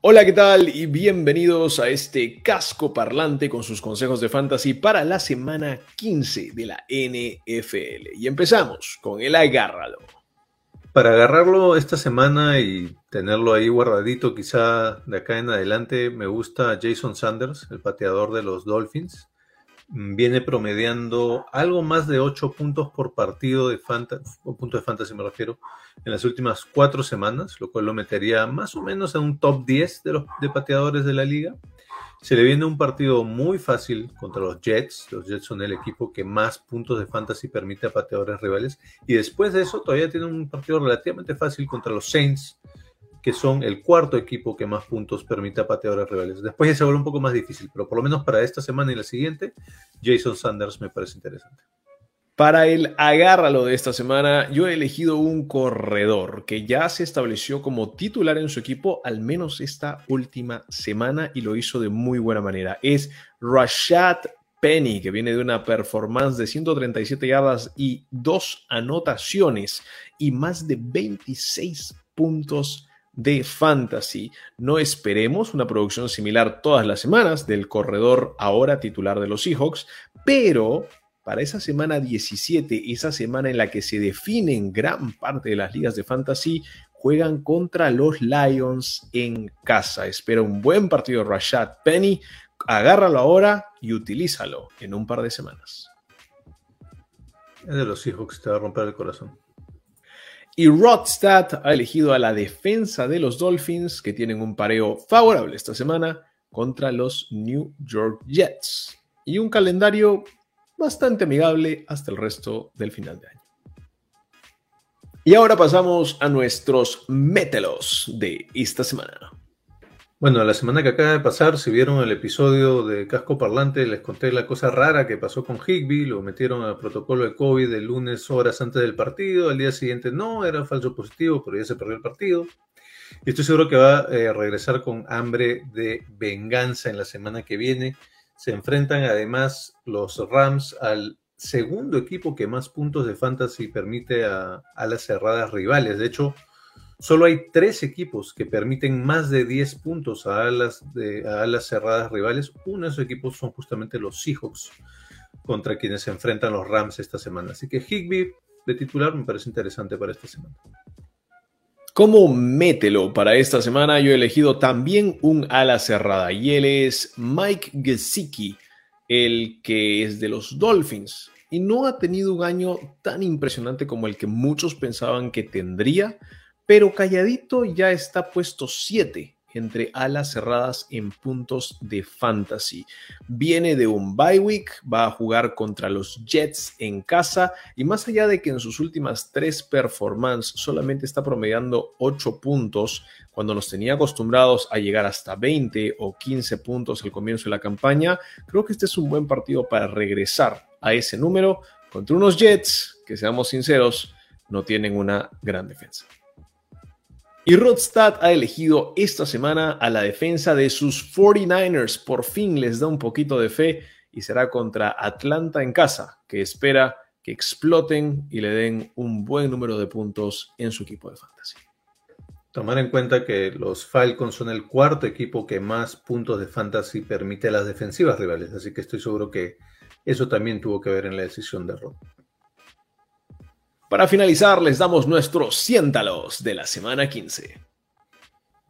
Hola, ¿qué tal? Y bienvenidos a este casco parlante con sus consejos de fantasy para la semana 15 de la NFL. Y empezamos con el agárralo. Para agarrarlo esta semana y tenerlo ahí guardadito, quizá de acá en adelante, me gusta Jason Sanders, el pateador de los Dolphins. Mm, Viene promediando algo más de 8 puntos por partido de fantasy, puntos de fantasy me refiero, en las últimas 4 semanas, lo cual lo metería más o menos en un top 10 de los de pateadores de la liga. Se le viene un partido muy fácil contra los Jets. Los Jets son el equipo que más puntos de fantasy permite a pateadores rivales. Y después de eso todavía tiene un partido relativamente fácil contra los Saints, que son el cuarto equipo que más puntos permite a pateadores rivales. Después ya se vuelve un poco más difícil, pero por lo menos para esta semana y la siguiente, Jason Sanders me parece interesante. Para el agárralo de esta semana, yo he elegido un corredor que ya se estableció como titular en su equipo al menos esta última semana y lo hizo de muy buena manera. Es Rashad Penny, que viene de una performance de 137 yardas y dos anotaciones y más de 26 puntos de fantasy. No esperemos una producción similar todas las semanas del corredor ahora titular de los Seahawks, pero para esa semana 17, esa semana en la que se definen gran parte de las ligas de fantasy, juegan contra los Lions en casa. Espera un buen partido Rashad Penny. Agárralo ahora y utilízalo en un par de semanas. Es de los Seahawks, te va a romper el corazón. Y Rodstad ha elegido a la defensa de los Dolphins, que tienen un pareo favorable esta semana contra los New York Jets. Y un calendario bastante amigable hasta el resto del final de año. Y ahora pasamos a nuestros mételos de esta semana. Bueno, la semana que acaba de pasar, si vieron el episodio de Casco Parlante, les conté la cosa rara que pasó con Higby, lo metieron al protocolo de COVID el lunes horas antes del partido, al día siguiente no, era falso positivo, pero ya se perdió el partido. Y estoy seguro que va a eh, regresar con hambre de venganza en la semana que viene. Se enfrentan además los Rams al segundo equipo que más puntos de fantasy permite a, a las cerradas rivales. De hecho, Solo hay tres equipos que permiten más de 10 puntos a alas, cerradas rivales. Uno de esos equipos son justamente los Seahawks, contra quienes se enfrentan los Rams esta semana. Así que Higby de titular me parece interesante para esta semana. Como mételo para esta semana, yo he elegido también un ala cerrada y él es Mike Gesicki, el que es de los Dolphins y no ha tenido un año tan impresionante como el que muchos pensaban que tendría pero calladito ya está puesto 7 entre alas cerradas en puntos de fantasy. Viene de un bye week, va a jugar contra los Jets en casa y más allá de que en sus últimas tres performances solamente está promediando 8 puntos, cuando nos tenía acostumbrados a llegar hasta 20 o 15 puntos al comienzo de la campaña, creo que este es un buen partido para regresar a ese número contra unos Jets que, seamos sinceros, no tienen una gran defensa. Y Rodstad ha elegido esta semana a la defensa de sus 49ers. Por fin les da un poquito de fe y será contra Atlanta en casa, que espera que exploten y le den un buen número de puntos en su equipo de fantasy. Tomar en cuenta que los Falcons son el cuarto equipo que más puntos de fantasy permite a las defensivas rivales, así que estoy seguro que eso también tuvo que ver en la decisión de Rod. Para finalizar, les damos nuestros siéntalos de la semana 15.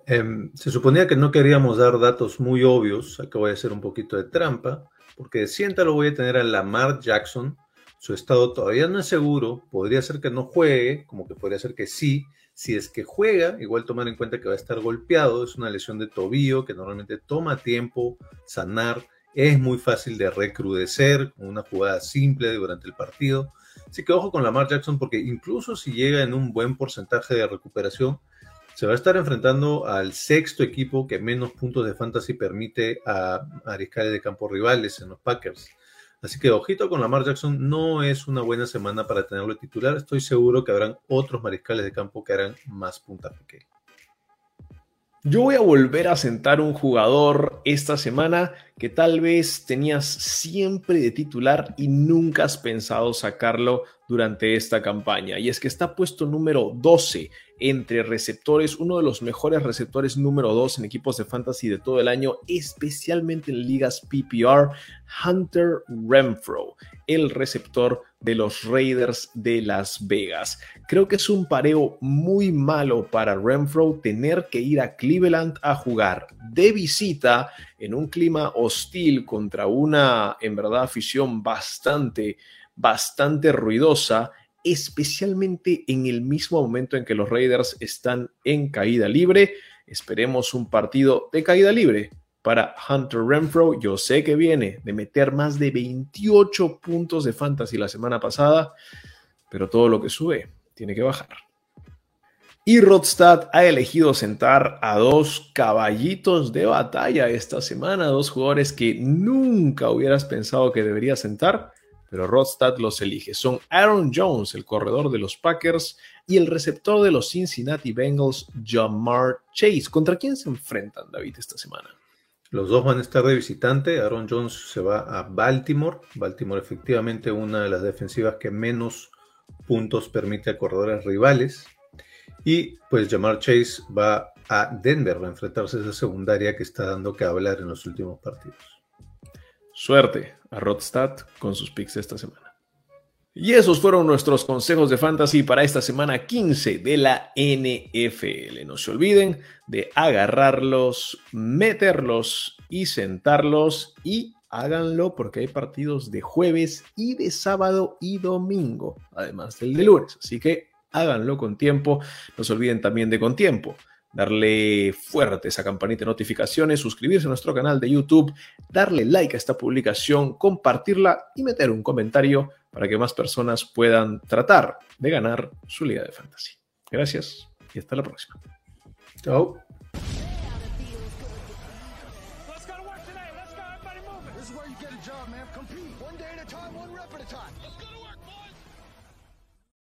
Eh, se suponía que no queríamos dar datos muy obvios, acá voy a hacer un poquito de trampa, porque de siéntalo voy a tener a Lamar Jackson, su estado todavía no es seguro, podría ser que no juegue, como que podría ser que sí, si es que juega, igual tomar en cuenta que va a estar golpeado, es una lesión de tobillo que normalmente toma tiempo sanar, es muy fácil de recrudecer con una jugada simple durante el partido. Así que ojo con Lamar Jackson porque incluso si llega en un buen porcentaje de recuperación, se va a estar enfrentando al sexto equipo que menos puntos de fantasy permite a mariscales de campo rivales en los Packers. Así que ojito con Lamar Jackson, no es una buena semana para tenerlo titular. Estoy seguro que habrán otros mariscales de campo que harán más punta que yo voy a volver a sentar un jugador esta semana que tal vez tenías siempre de titular y nunca has pensado sacarlo durante esta campaña. Y es que está puesto número 12 entre receptores, uno de los mejores receptores número 2 en equipos de fantasy de todo el año, especialmente en ligas PPR, Hunter Renfro, el receptor de los Raiders de Las Vegas. Creo que es un pareo muy malo para Renfro tener que ir a Cleveland a jugar de visita en un clima hostil contra una, en verdad, afición bastante, bastante ruidosa especialmente en el mismo momento en que los Raiders están en caída libre. Esperemos un partido de caída libre para Hunter Renfro. Yo sé que viene de meter más de 28 puntos de fantasy la semana pasada, pero todo lo que sube tiene que bajar. Y Rodstad ha elegido sentar a dos caballitos de batalla esta semana, dos jugadores que nunca hubieras pensado que debería sentar pero Rodstad los elige. Son Aaron Jones, el corredor de los Packers, y el receptor de los Cincinnati Bengals, Jamar Chase. ¿Contra quién se enfrentan, David, esta semana? Los dos van a estar de visitante. Aaron Jones se va a Baltimore. Baltimore efectivamente una de las defensivas que menos puntos permite a corredores rivales. Y pues Jamar Chase va a Denver a enfrentarse a esa secundaria que está dando que hablar en los últimos partidos. Suerte a Rodstad con sus picks esta semana. Y esos fueron nuestros consejos de fantasy para esta semana 15 de la NFL. No se olviden de agarrarlos, meterlos y sentarlos y háganlo porque hay partidos de jueves y de sábado y domingo, además del de lunes. Así que háganlo con tiempo. No se olviden también de con tiempo darle fuerte esa campanita de notificaciones, suscribirse a nuestro canal de YouTube, darle like a esta publicación, compartirla y meter un comentario para que más personas puedan tratar de ganar su liga de fantasy. Gracias y hasta la próxima. Chao.